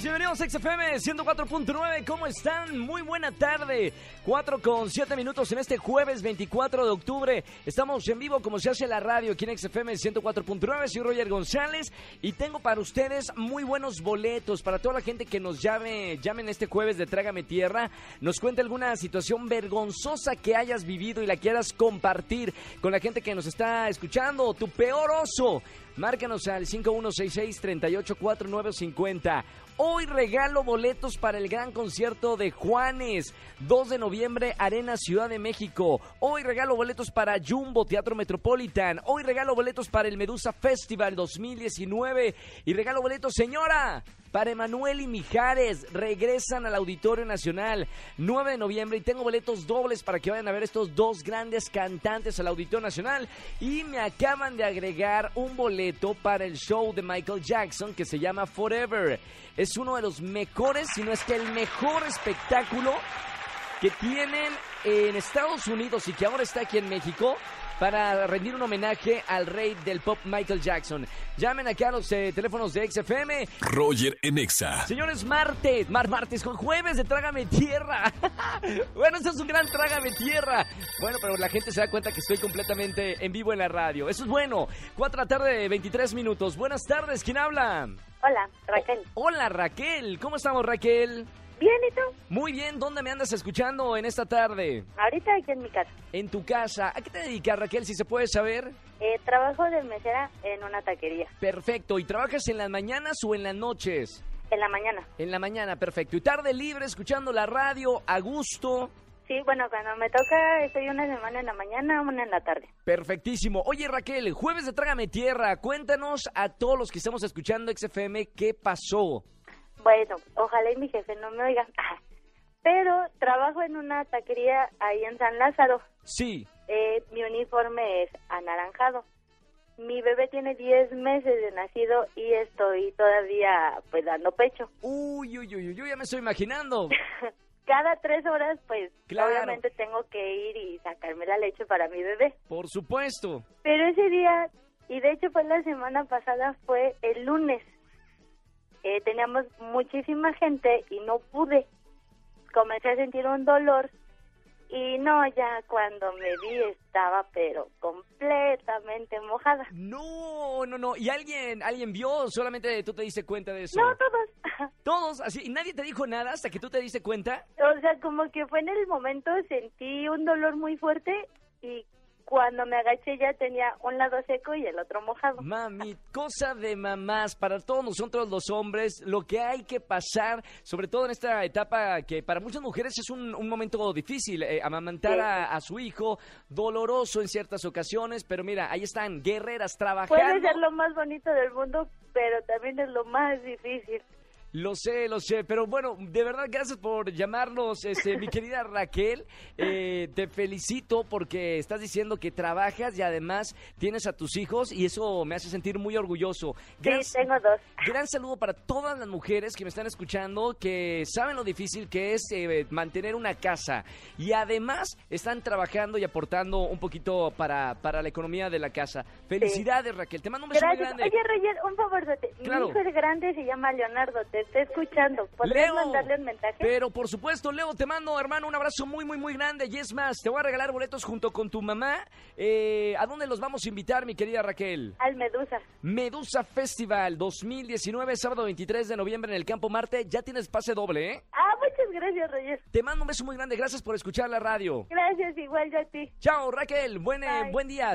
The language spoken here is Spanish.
bienvenidos a XFM 104.9, ¿cómo están? Muy buena tarde, 4 con 7 minutos en este jueves 24 de octubre, estamos en vivo como se hace la radio aquí en XFM 104.9, soy Roger González y tengo para ustedes muy buenos boletos para toda la gente que nos llame, llamen este jueves de Trágame Tierra, nos cuente alguna situación vergonzosa que hayas vivido y la quieras compartir con la gente que nos está escuchando, tu peor oso, Márcanos al 5166-384950. Hoy regalo boletos para el gran concierto de Juanes, 2 de noviembre, Arena Ciudad de México. Hoy regalo boletos para Jumbo Teatro Metropolitan. Hoy regalo boletos para el Medusa Festival 2019. Y regalo boletos, señora, para Emanuel y Mijares. Regresan al Auditorio Nacional 9 de noviembre y tengo boletos dobles para que vayan a ver estos dos grandes cantantes al Auditorio Nacional. Y me acaban de agregar un boleto para el show de Michael Jackson que se llama Forever es uno de los mejores, si no es que el mejor espectáculo que tienen en Estados Unidos y que ahora está aquí en México para rendir un homenaje al rey del pop Michael Jackson. Llamen aquí a los eh, teléfonos de XFM. Roger en Exa. Señores, martes, mar martes con jueves de Trágame Tierra. bueno, eso es un gran Trágame Tierra. Bueno, pero la gente se da cuenta que estoy completamente en vivo en la radio. Eso es bueno. Cuatro de la tarde, 23 minutos. Buenas tardes, ¿quién habla? Hola, Raquel. hola, Raquel. ¿Cómo estamos, Raquel? Bien, ¿y tú? Muy bien. ¿Dónde me andas escuchando en esta tarde? Ahorita aquí en mi casa. En tu casa. ¿A qué te dedicas, Raquel, si se puede saber? Eh, trabajo de mesera en una taquería. Perfecto. ¿Y trabajas en las mañanas o en las noches? En la mañana. En la mañana, perfecto. ¿Y tarde libre escuchando la radio a gusto? Sí, bueno, cuando me toca estoy una semana en la mañana, una en la tarde. Perfectísimo. Oye, Raquel, jueves de Trágame Tierra, cuéntanos a todos los que estamos escuchando XFM qué pasó. Bueno, ojalá y mi jefe no me oiga. Pero trabajo en una taquería ahí en San Lázaro. Sí. Eh, mi uniforme es anaranjado. Mi bebé tiene 10 meses de nacido y estoy todavía pues dando pecho. Uy, uy, uy, uy, yo ya me estoy imaginando. cada tres horas, pues obviamente tengo que ir y sacarme la leche para mi bebé. Por supuesto. Pero ese día, y de hecho fue la semana pasada, fue el lunes. Eh, teníamos muchísima gente y no pude. Comencé a sentir un dolor y no, ya cuando me vi estaba pero completamente mojada. No, no, no. ¿Y alguien alguien vio solamente tú te diste cuenta de eso? No, todos. Todos, así. ¿Y nadie te dijo nada hasta que tú te diste cuenta? O sea, como que fue en el momento sentí un dolor muy fuerte y cuando me agaché ya tenía un lado seco y el otro mojado. Mami, cosa de mamás, para todos nosotros los hombres, lo que hay que pasar, sobre todo en esta etapa que para muchas mujeres es un, momento difícil, eh, amamantar a, su hijo, doloroso en ciertas ocasiones, pero mira, ahí están, guerreras trabajando. Puede ser lo más bonito del mundo, pero también es lo más difícil. Lo sé, lo sé, pero bueno, de verdad gracias por llamarnos, este, mi querida Raquel. Eh, te felicito porque estás diciendo que trabajas y además tienes a tus hijos y eso me hace sentir muy orgulloso. sí, tengo dos. Gran saludo para todas las mujeres que me están escuchando, que saben lo difícil que es eh, mantener una casa y además están trabajando y aportando un poquito para, para la economía de la casa. Felicidades, Raquel. Te mando un beso muy grande. Oye, Roger, un favor, mi hijo es grande, se llama Leonardo. Te estoy escuchando. ¿Podrías mandarle un mensaje? Pero por supuesto, Leo, te mando, hermano, un abrazo muy, muy, muy grande. Y es más, te voy a regalar boletos junto con tu mamá. Eh, ¿A dónde los vamos a invitar, mi querida Raquel? Al Medusa. Medusa Festival 2019, sábado 23 de noviembre en el Campo Marte. Ya tienes pase doble, ¿eh? Ah, muchas gracias, Reyes. Te mando un beso muy grande. Gracias por escuchar la radio. Gracias, igual yo a ti. Chao, Raquel. Buen, eh, buen día.